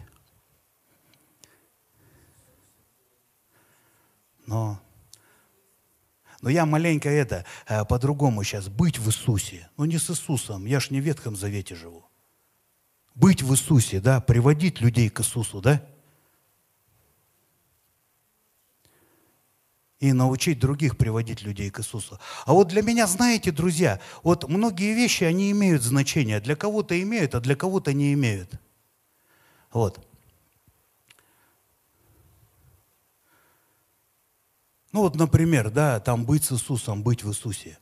Speaker 1: Но, но я маленько это, э, по-другому сейчас. Быть в Иисусе. Ну не с Иисусом, я ж не в Ветхом Завете живу. Быть в Иисусе, да, приводить людей к Иисусу, да? и научить других приводить людей к Иисусу. А вот для меня, знаете, друзья, вот многие вещи, они имеют значение. Для кого-то имеют, а для кого-то не имеют. Вот. Ну вот, например, да, там быть с Иисусом, быть в Иисусе.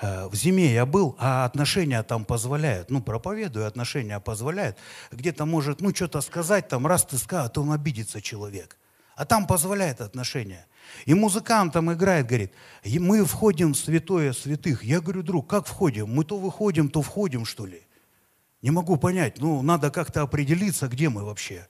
Speaker 1: Э, в зиме я был, а отношения там позволяют. Ну, проповедую, отношения позволяют. Где-то может, ну, что-то сказать, там, раз ты сказал, а то он обидится человек. А там позволяет отношения. И музыкант там играет, говорит, мы входим в святое святых. Я говорю, друг, как входим? Мы то выходим, то входим, что ли? Не могу понять, ну, надо как-то определиться, где мы вообще.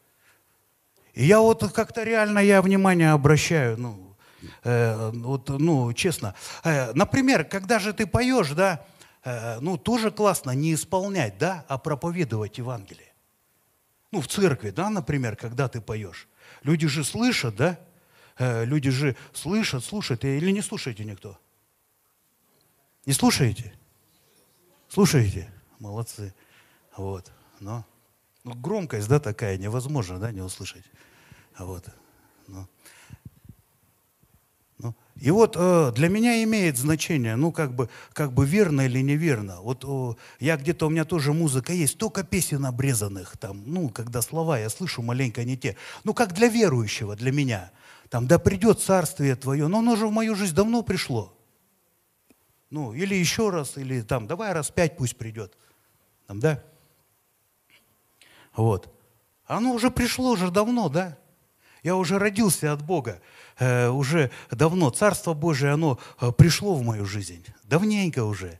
Speaker 1: И я вот как-то реально, я внимание обращаю, ну, э, вот, ну, честно. Э, например, когда же ты поешь, да, э, ну, тоже классно не исполнять, да, а проповедовать Евангелие. Ну, в церкви, да, например, когда ты поешь. Люди же слышат, да, Э, люди же слышат, слушают, или не слушаете никто? Не слушаете? Слушаете? Молодцы. Вот. Но ну, громкость, да, такая, невозможно, да, не услышать. Вот. Ну. Ну. И вот э, для меня имеет значение, ну, как бы, как бы верно или неверно. Вот э, я где-то, у меня тоже музыка есть, столько песен обрезанных, там, ну, когда слова я слышу маленько не те. Ну, как для верующего, для меня – там, да придет царствие твое, но оно же в мою жизнь давно пришло. Ну, или еще раз, или там, давай раз пять пусть придет. Там, да? Вот. Оно уже пришло уже давно, да? Я уже родился от Бога. Э, уже давно. Царство Божие, оно э, пришло в мою жизнь. Давненько уже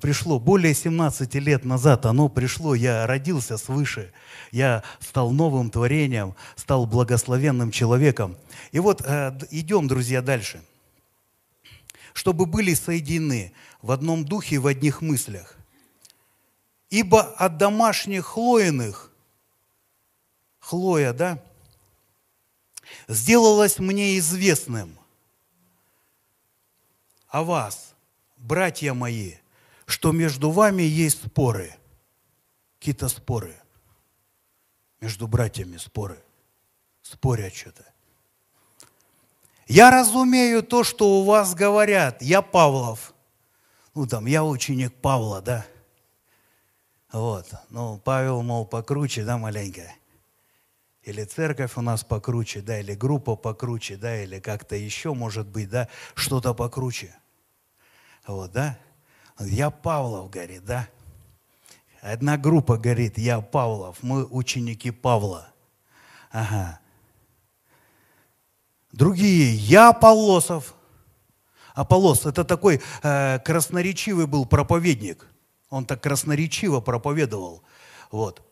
Speaker 1: пришло, более 17 лет назад оно пришло, я родился свыше, я стал новым творением, стал благословенным человеком. И вот э, идем, друзья, дальше. Чтобы были соединены в одном духе в одних мыслях. Ибо от домашних хлоиных, Хлоя, да, сделалось мне известным о вас, братья мои – что между вами есть споры, какие-то споры. Между братьями споры. Спорят что-то. Я разумею то, что у вас говорят. Я Павлов. Ну, там, я ученик Павла, да? Вот. Ну, Павел, мол, покруче, да, маленько? Или церковь у нас покруче, да, или группа покруче, да, или как-то еще, может быть, да, что-то покруче. Вот, да? Я Павлов, говорит, да? Одна группа говорит, я Павлов, мы ученики Павла. Ага. Другие, я Полосов. Аполлос, это такой э, красноречивый был проповедник. Он так красноречиво проповедовал. Вот.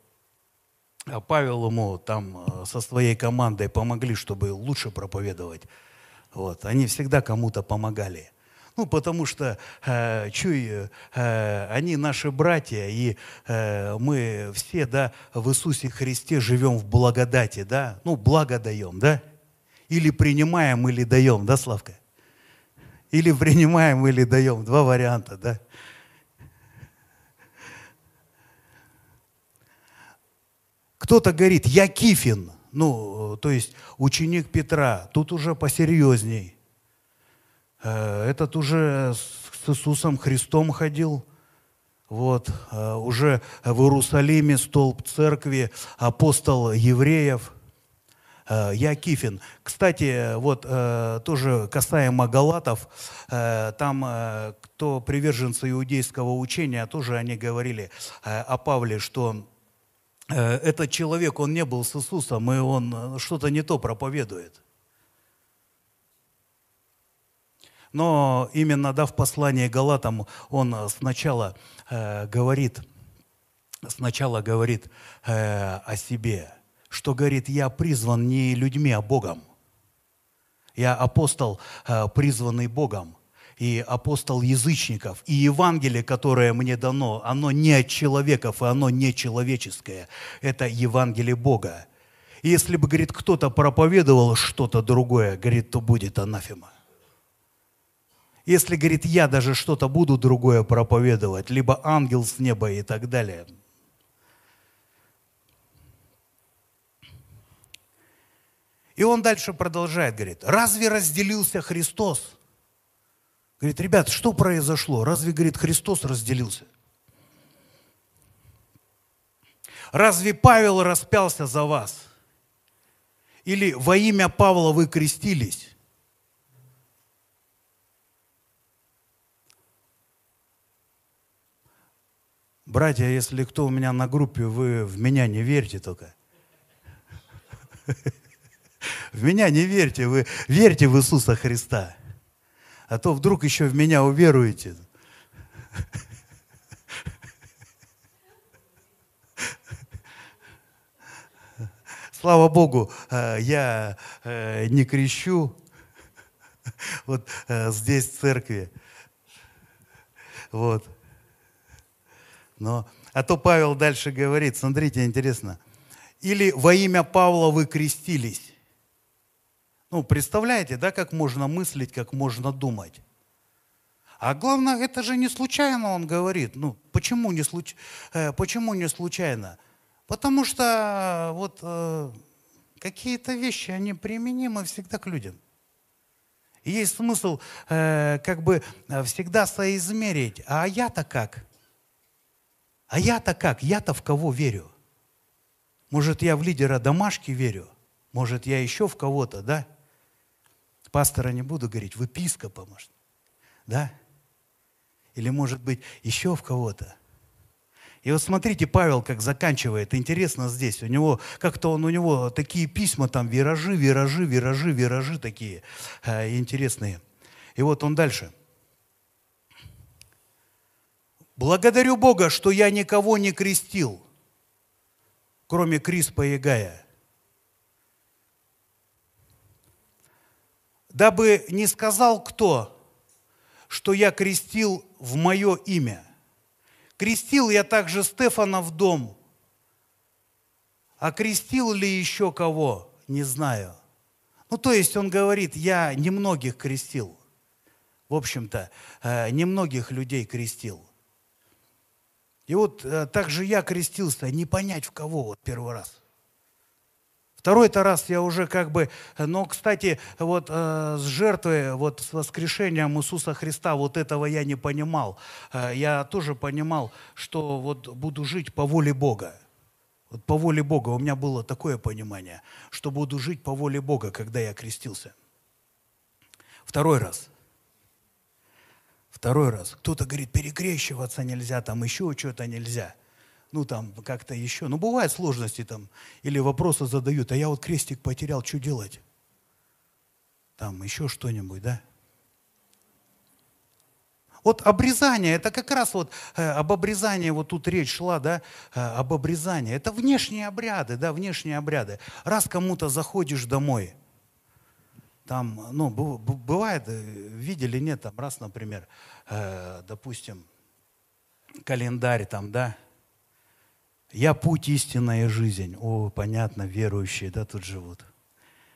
Speaker 1: А Павел ему там э, со своей командой помогли, чтобы лучше проповедовать. Вот. Они всегда кому-то помогали. Ну, потому что э, чуй, э, они наши братья, и э, мы все, да, в Иисусе Христе живем в благодати, да, ну, благо даем, да, или принимаем, или даем, да, Славка? Или принимаем, или даем, два варианта, да. Кто-то говорит, я Кифин, ну, то есть ученик Петра, тут уже посерьезней. Э, этот уже с Иисусом Христом ходил, вот, э, уже в Иерусалиме столб церкви, апостол евреев. Э, я Кифин. Кстати, вот тоже касаемо Галатов, там кто приверженцы иудейского учения, тоже они говорили о Павле, что этот человек, он не был с Иисусом, и он что-то не то проповедует. Но именно дав послание Галатам, он сначала э, говорит, сначала говорит э, о себе, что говорит, я призван не людьми, а Богом. Я апостол, э, призванный Богом и апостол язычников, и Евангелие, которое мне дано, оно не от человеков, и оно не человеческое. Это Евангелие Бога. И если бы, говорит, кто-то проповедовал что-то другое, говорит, то будет анафема. Если, говорит, я даже что-то буду другое проповедовать, либо ангел с неба и так далее. И он дальше продолжает, говорит, разве разделился Христос? Говорит, ребят, что произошло? Разве, говорит, Христос разделился? Разве Павел распялся за вас? Или во имя Павла вы крестились? Братья, если кто у меня на группе, вы в меня не верьте только. В меня не верьте, вы верьте в Иисуса Христа. А то вдруг еще в меня уверуете. Слава Богу, э, я э, не крещу вот э, здесь в церкви. Вот. Но, а то Павел дальше говорит, смотрите, интересно. Или во имя Павла вы крестились. Ну, представляете, да, как можно мыслить, как можно думать. А главное, это же не случайно он говорит. Ну, почему не, случ... э, почему не случайно? Потому что вот э, какие-то вещи, они применимы всегда к людям. И есть смысл э, как бы всегда соизмерить. А я-то как? А я-то как? Я-то в кого верю? Может, я в лидера домашки верю? Может, я еще в кого-то, да? Пастора не буду говорить, в епископа, может, да? Или, может быть, еще в кого-то. И вот смотрите, Павел как заканчивает. Интересно здесь. У него, как-то он, у него такие письма там, виражи, виражи, виражи, виражи такие э, интересные. И вот он дальше – Благодарю Бога, что я никого не крестил, кроме Криспа и Гая. Дабы не сказал кто, что я крестил в мое имя. Крестил я также Стефана в дом. А крестил ли еще кого, не знаю. Ну, то есть он говорит, я немногих крестил. В общем-то, э, немногих людей крестил. И вот э, так же я крестился, не понять в кого вот первый раз. Второй-то раз я уже как бы, но, кстати, вот э, с жертвой, вот с воскрешением Иисуса Христа, вот этого я не понимал. Э, я тоже понимал, что вот буду жить по воле Бога. Вот по воле Бога у меня было такое понимание, что буду жить по воле Бога, когда я крестился. Второй раз – Второй раз. Кто-то говорит, перекрещиваться нельзя, там еще что-то нельзя. Ну, там как-то еще. Ну, бывают сложности там. Или вопросы задают, а я вот крестик потерял, что делать? Там еще что-нибудь, да? Вот обрезание, это как раз вот э, об обрезании, вот тут речь шла, да, э, об обрезании. Это внешние обряды, да, внешние обряды. Раз кому-то заходишь домой, Там, ну, бывает, э, видели, нет, там раз, например, э, допустим, календарь там, да, я путь, истинная жизнь. О, понятно, верующие, да, тут живут.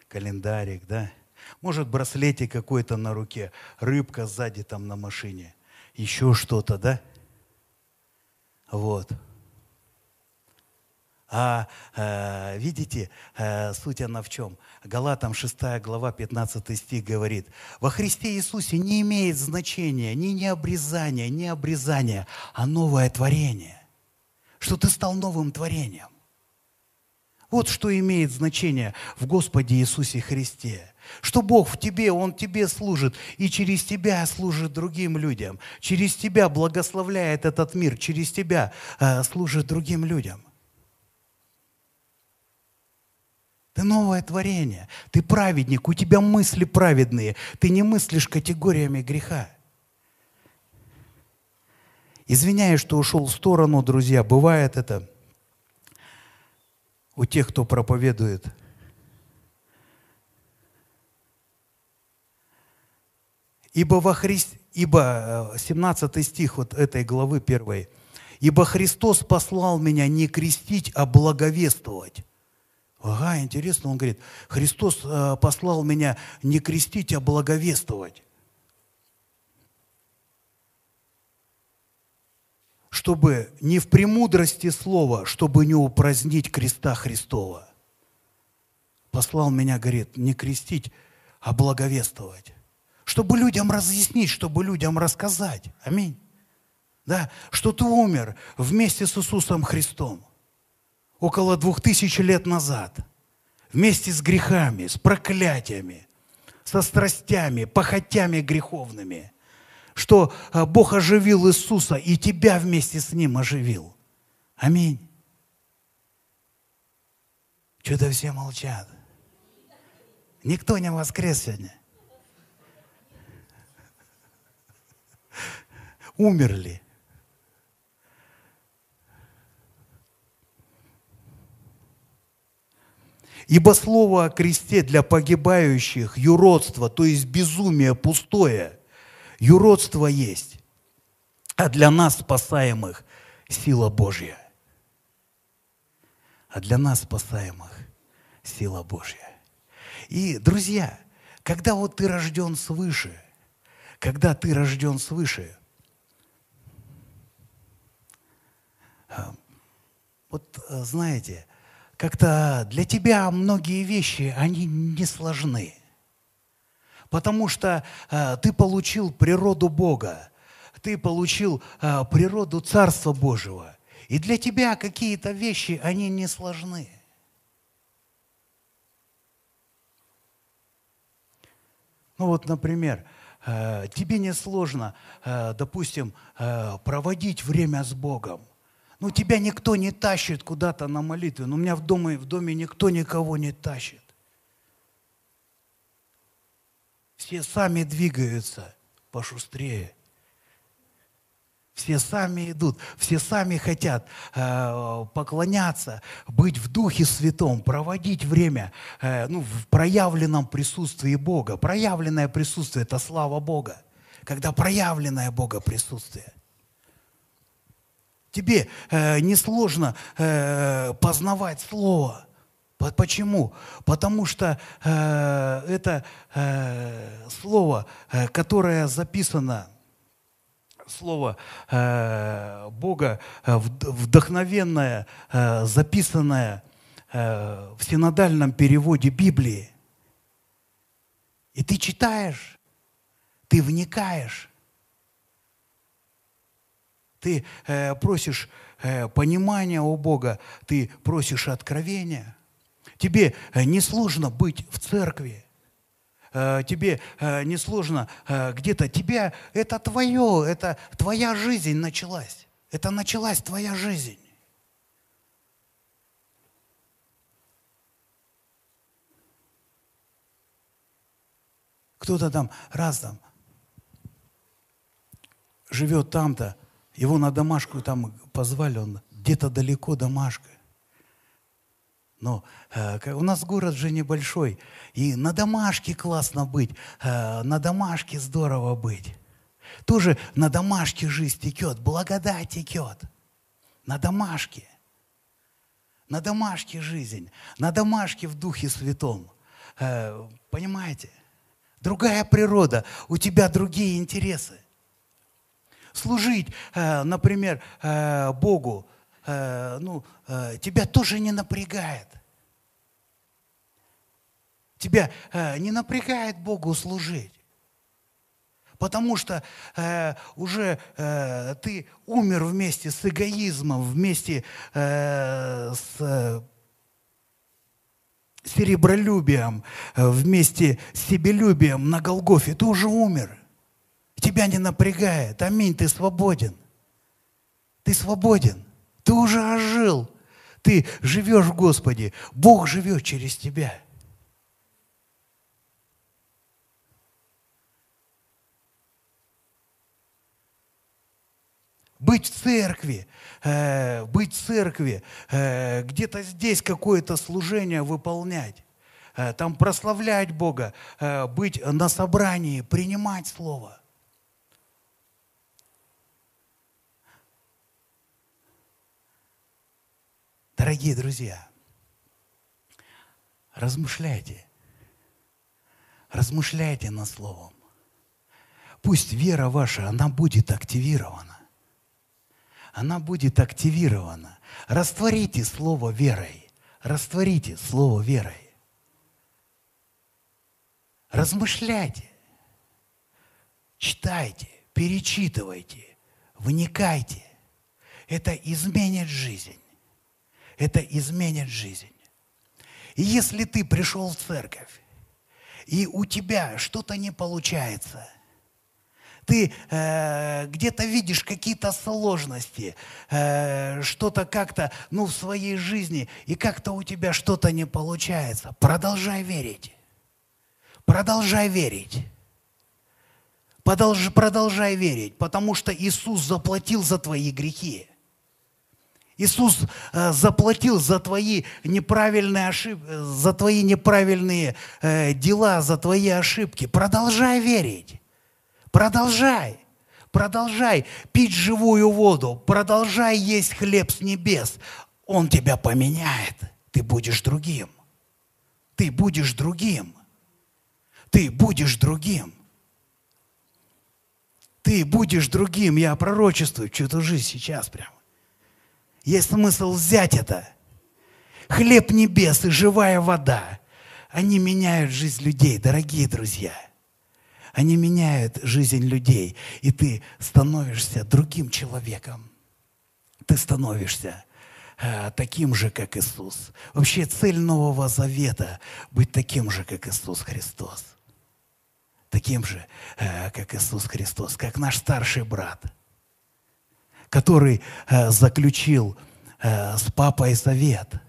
Speaker 1: Календарик, да. Может, браслетик какой-то на руке, рыбка сзади там на машине, еще что-то, да? Вот. А э, видите, э, суть она в чем? Галатам 6 глава 15 стих говорит, «Во Христе Иисусе не имеет значения ни необрезания, ни обрезания, а новое творение, что ты стал новым творением. Вот что имеет значение в Господе Иисусе Христе. Что Бог в тебе, Он тебе служит, и через тебя служит другим людям. Через тебя благословляет этот мир, через тебя э, служит другим людям. Ты новое творение, ты праведник, у тебя мысли праведные, ты не мыслишь категориями греха. Извиняюсь, что ушел в сторону, друзья, бывает это у тех, кто проповедует. Ибо во Христе, ибо 17 э, стих вот этой главы 1. Ибо Христос послал меня не крестить, а благовествовать. Ага, интересно, он говорит, Христос э, послал меня не крестить, а благовествовать. Чтобы не в премудрости слова, чтобы не упразднить креста Христова. Послал меня, говорит, не крестить, а благовествовать. Чтобы людям разъяснить, чтобы людям рассказать. Аминь. Да, что ты умер вместе с Иисусом Христом около двух тысяч лет назад, вместе с грехами, с проклятиями, со страстями, похотями греховными, что а, Бог оживил Иисуса и тебя вместе с Ним оживил. Аминь. Что-то все молчат. Никто не воскрес сегодня. Умерли. Ибо слово о кресте для погибающих – юродство, то есть безумие пустое. Юродство есть. А для нас, спасаемых, сила Божья. А для нас, спасаемых, сила Божья. И, друзья, когда вот ты рожден свыше, когда ты рожден свыше, а, вот знаете, как-то для тебя многие вещи, они не сложны. Потому что э, ты получил природу Бога, ты получил э, природу Царства Божьего. И для тебя какие-то вещи, они не сложны. Ну вот, например, э, тебе не сложно, э, допустим, э, проводить время с Богом. Ну, тебя никто не тащит куда-то на молитву. Но у меня в доме, в доме никто никого не тащит. Все сами двигаются пошустрее. Все сами идут, все сами хотят э, поклоняться, быть в Духе Святом, проводить время э, ну, в проявленном присутствии Бога. Проявленное присутствие – это слава Бога. Когда проявленное Бога присутствие. Тебе э, несложно э, познавать Слово. Почему? Потому что э, это э, слово, э, которое записано, слово э, Бога, э, вдохновенное, э, записанное э, в синодальном переводе Библии. И ты читаешь, ты вникаешь, ты э, просишь э, понимания у Бога, ты просишь откровения. Тебе э, несложно быть в церкви. Э, тебе э, несложно э, где-то. Тебе это твое, это твоя жизнь началась. Это началась твоя жизнь. Кто-то там раз там живет там-то, его на домашку там позвали, он где-то далеко домашка. Но э, у нас город же небольшой, и на домашке классно быть, э, на домашке здорово быть. Тоже на домашке жизнь текет, благодать текет. На домашке. На домашке жизнь, на домашке в Духе Святом. Э, понимаете? Другая природа, у тебя другие интересы. Служить, э, например, э, Богу, э, ну, э, тебя тоже не напрягает. Тебя э, не напрягает Богу служить. Потому что уже ты умер вместе с эгоизмом, вместе с серебролюбием, вместе с себелюбием на Голгофе. Ты уже умер. Тебя не напрягает. Аминь, ты свободен. Ты свободен. Ты уже ожил. Ты живешь в Господе. Бог живет через тебя. быть в церкви, э, быть в церкви, э, где-то здесь какое-то служение выполнять, э, там прославлять Бога, э, быть на собрании, принимать Слово. Дорогие друзья, размышляйте, размышляйте над Словом. Пусть вера ваша, она будет активирована она будет активирована. Растворите слово верой. Растворите слово верой. Размышляйте. Читайте, перечитывайте, вникайте. Это изменит жизнь. Это изменит жизнь. И если ты пришел в церковь, и у тебя что-то не получается – ты э, где-то видишь какие-то сложности, э, что-то как-то, ну, в своей жизни, и как-то у тебя что-то не получается, продолжай верить. Продолжай верить. Продолжай, продолжай верить, потому что Иисус заплатил за твои грехи. Иисус э, заплатил за твои неправильные ошибки, за твои неправильные э, дела, за твои ошибки. Продолжай верить. Продолжай. Продолжай пить живую воду. Продолжай есть хлеб с небес. Он тебя поменяет. Ты будешь другим. Ты будешь другим. Ты будешь другим. Ты будешь другим. Я пророчествую чью-то жизнь сейчас прямо. Есть смысл взять это. Хлеб небес и живая вода. Они меняют жизнь людей, дорогие друзья – они меняют жизнь людей, и ты становишься другим человеком. Ты становишься э, таким же, как Иисус. Вообще цель Нового Завета – быть таким же, как Иисус Христос. Таким же, э, как Иисус Христос, как наш старший брат, который э, заключил э, с папой завет –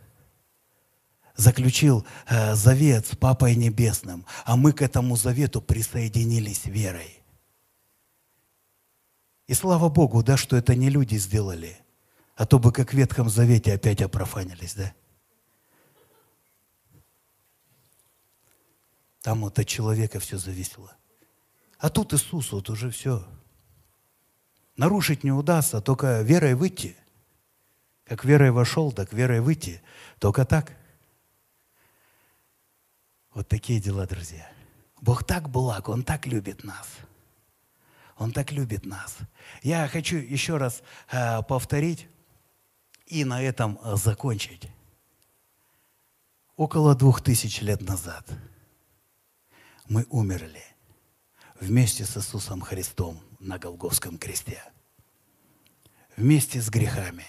Speaker 1: заключил э, завет с Папой Небесным, а мы к этому завету присоединились верой. И слава Богу, да, что это не люди сделали, а то бы как в Ветхом Завете опять опрофанились, да? Там вот от человека все зависело. А тут Иисус, вот уже все. Нарушить не удастся, только верой выйти. Как верой вошел, так верой выйти. Только так. Вот такие дела, друзья. Бог так благ, Он так любит нас. Он так любит нас. Я хочу еще раз э, повторить и на этом э, закончить. Около двух тысяч лет назад мы умерли вместе с Иисусом Христом на Голговском кресте. Вместе с грехами,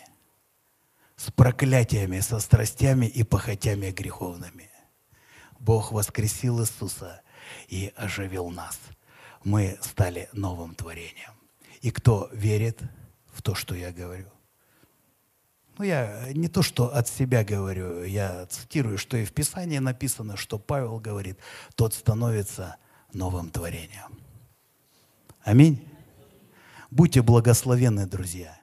Speaker 1: с проклятиями, со страстями и похотями греховными. Бог воскресил Иисуса и оживил нас. Мы стали новым творением. И кто верит в то, что я говорю? Ну, я не то, что от себя говорю, я цитирую, что и в Писании написано, что Павел говорит, тот становится новым творением. Аминь. Будьте благословенны, друзья.